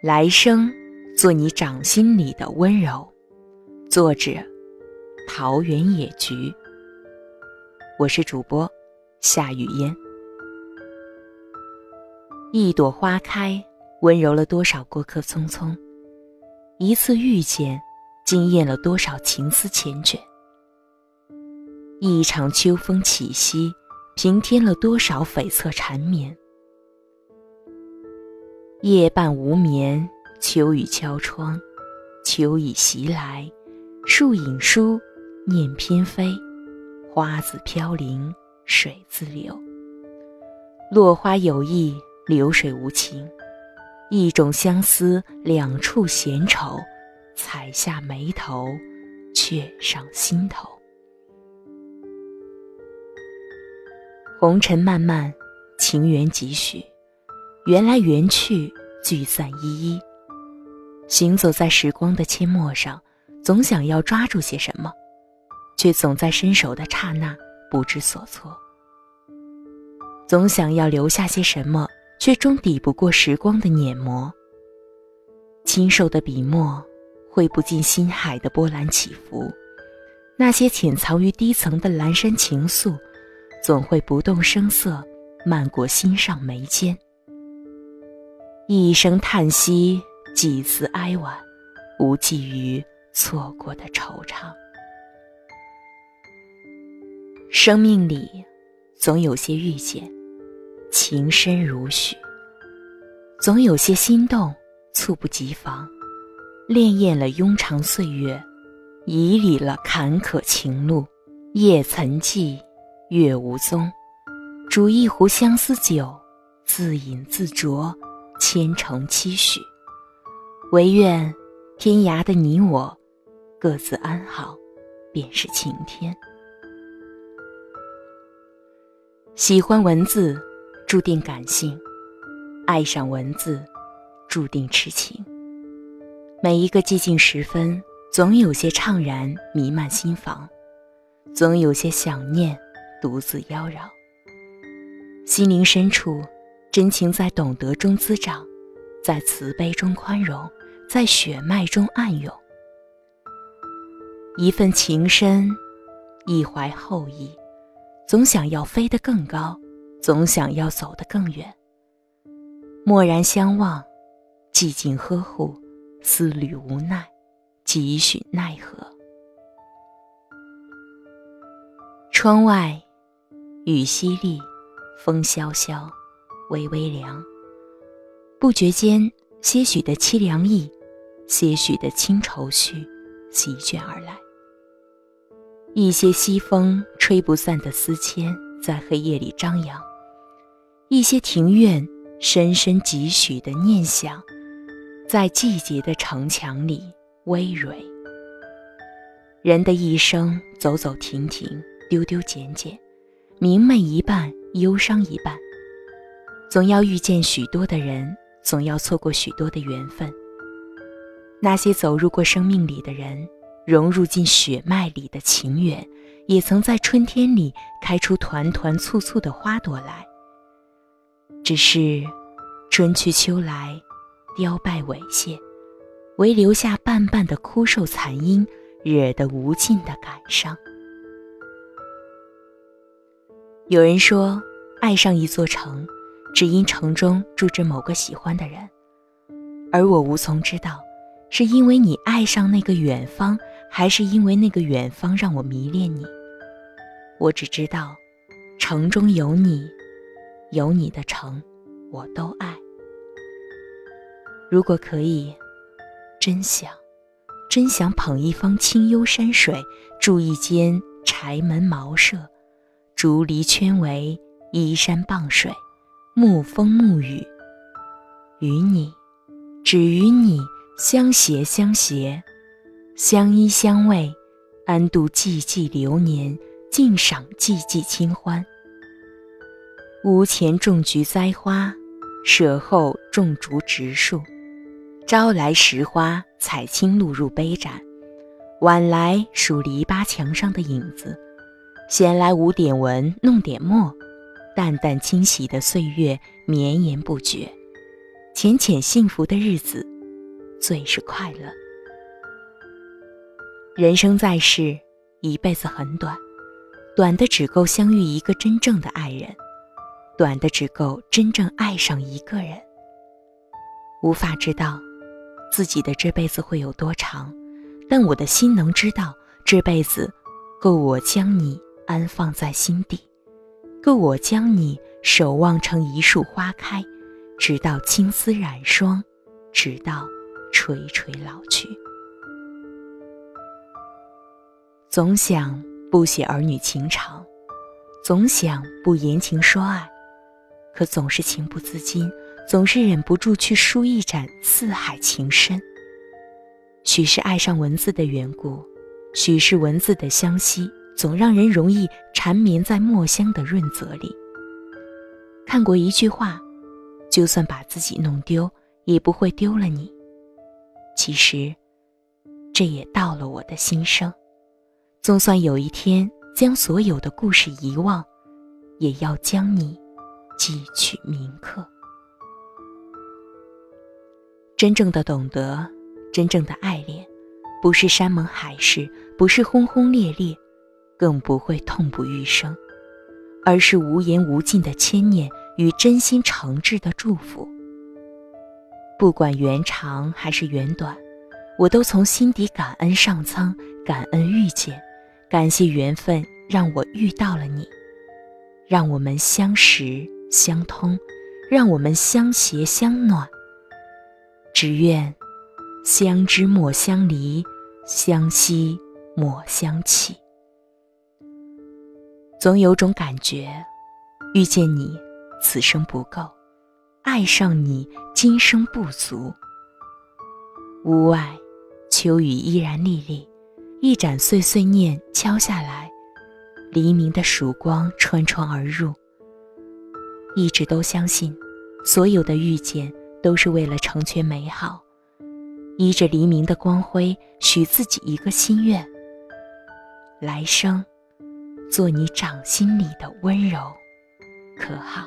来生做你掌心里的温柔。作者：桃源野菊。我是主播夏雨嫣。一朵花开，温柔了多少过客匆匆；一次遇见，惊艳了多少情思缱绻。一场秋风起兮，平添了多少悱恻缠绵。夜半无眠，秋雨敲窗，秋意袭来，树影疏，念翩飞，花自飘零，水自流。落花有意，流水无情，一种相思，两处闲愁，采下眉头，却上心头。红尘漫漫，情缘几许。缘来缘去，聚散依依。行走在时光的阡陌上，总想要抓住些什么，却总在伸手的刹那不知所措。总想要留下些什么，却终抵不过时光的碾磨。清瘦的笔墨，绘不尽心海的波澜起伏。那些潜藏于低层的阑珊情愫，总会不动声色，漫过心上眉间。一声叹息，几次哀婉，无济于错过的惆怅。生命里，总有些遇见，情深如许；总有些心动，猝不及防，潋滟了庸长岁月，迤逦了坎坷情路。夜曾记，月无踪，煮一壶相思酒，自饮自酌。千城期许，唯愿天涯的你我各自安好，便是晴天。喜欢文字，注定感性；爱上文字，注定痴情。每一个寂静时分，总有些怅然弥漫心房，总有些想念独自妖娆。心灵深处。真情在懂得中滋长，在慈悲中宽容，在血脉中暗涌。一份情深，一怀厚意，总想要飞得更高，总想要走得更远。蓦然相望，寂静呵护，思虑无奈，几许奈何？窗外，雨淅沥，风萧萧。微微凉，不觉间，些许的凄凉意，些许的清愁绪，席卷而来。一些西风吹不散的思牵，在黑夜里张扬；一些庭院深深几许的念想，在季节的城墙里葳蕤。人的一生，走走停停，丢丢捡捡，明媚一半，忧伤一半。总要遇见许多的人，总要错过许多的缘分。那些走入过生命里的人，融入进血脉里的情缘，也曾在春天里开出团团簇簇的花朵来。只是，春去秋来，凋败萎谢，唯留下半半的枯瘦残阴，惹得无尽的感伤。有人说，爱上一座城。只因城中住着某个喜欢的人，而我无从知道，是因为你爱上那个远方，还是因为那个远方让我迷恋你。我只知道，城中有你，有你的城，我都爱。如果可以，真想，真想捧一方清幽山水，住一间柴门茅舍，竹篱圈围，依山傍水。沐风沐雨，与你，只与你相携相携，相依相偎，安度寂寂流年，尽赏寂寂清欢。屋前种菊栽花，舍后种竹植树。朝来拾花，采青露入杯盏；晚来数篱笆墙上的影子。闲来无点文，弄点墨。淡淡清洗的岁月绵延不绝，浅浅幸福的日子，最是快乐。人生在世，一辈子很短，短的只够相遇一个真正的爱人，短的只够真正爱上一个人。无法知道自己的这辈子会有多长，但我的心能知道，这辈子够我将你安放在心底，若我将你守望成一束花开。直到青丝染霜，直到垂垂老去。总想不写儿女情长，总想不言情说爱，可总是情不自禁，总是忍不住去书一展四海情深。许是爱上文字的缘故，许是文字的相惜，总让人容易缠绵在墨香的润泽里。看过一句话。就算把自己弄丢，也不会丢了你。其实，这也到了我的心声。总算有一天将所有的故事遗忘，也要将你记取铭刻。真正的懂得，真正的爱恋，不是山盟海誓，不是轰轰烈烈，更不会痛不欲生，而是无言无尽的牵念。与真心诚挚的祝福，不管缘长还是缘短，我都从心底感恩上苍，感恩遇见，感谢缘分让我遇到了你，让我们相识相通，让我们相携相暖。只愿相知莫相离，相惜莫相弃。总有种感觉，遇见你。此生不够，爱上你，今生不足。屋外，秋雨依然沥沥，一盏碎碎念敲下来，黎明的曙光穿窗而入。一直都相信，所有的遇见都是为了成全美好。依着黎明的光辉，许自己一个心愿：来生，做你掌心里的温柔，可好？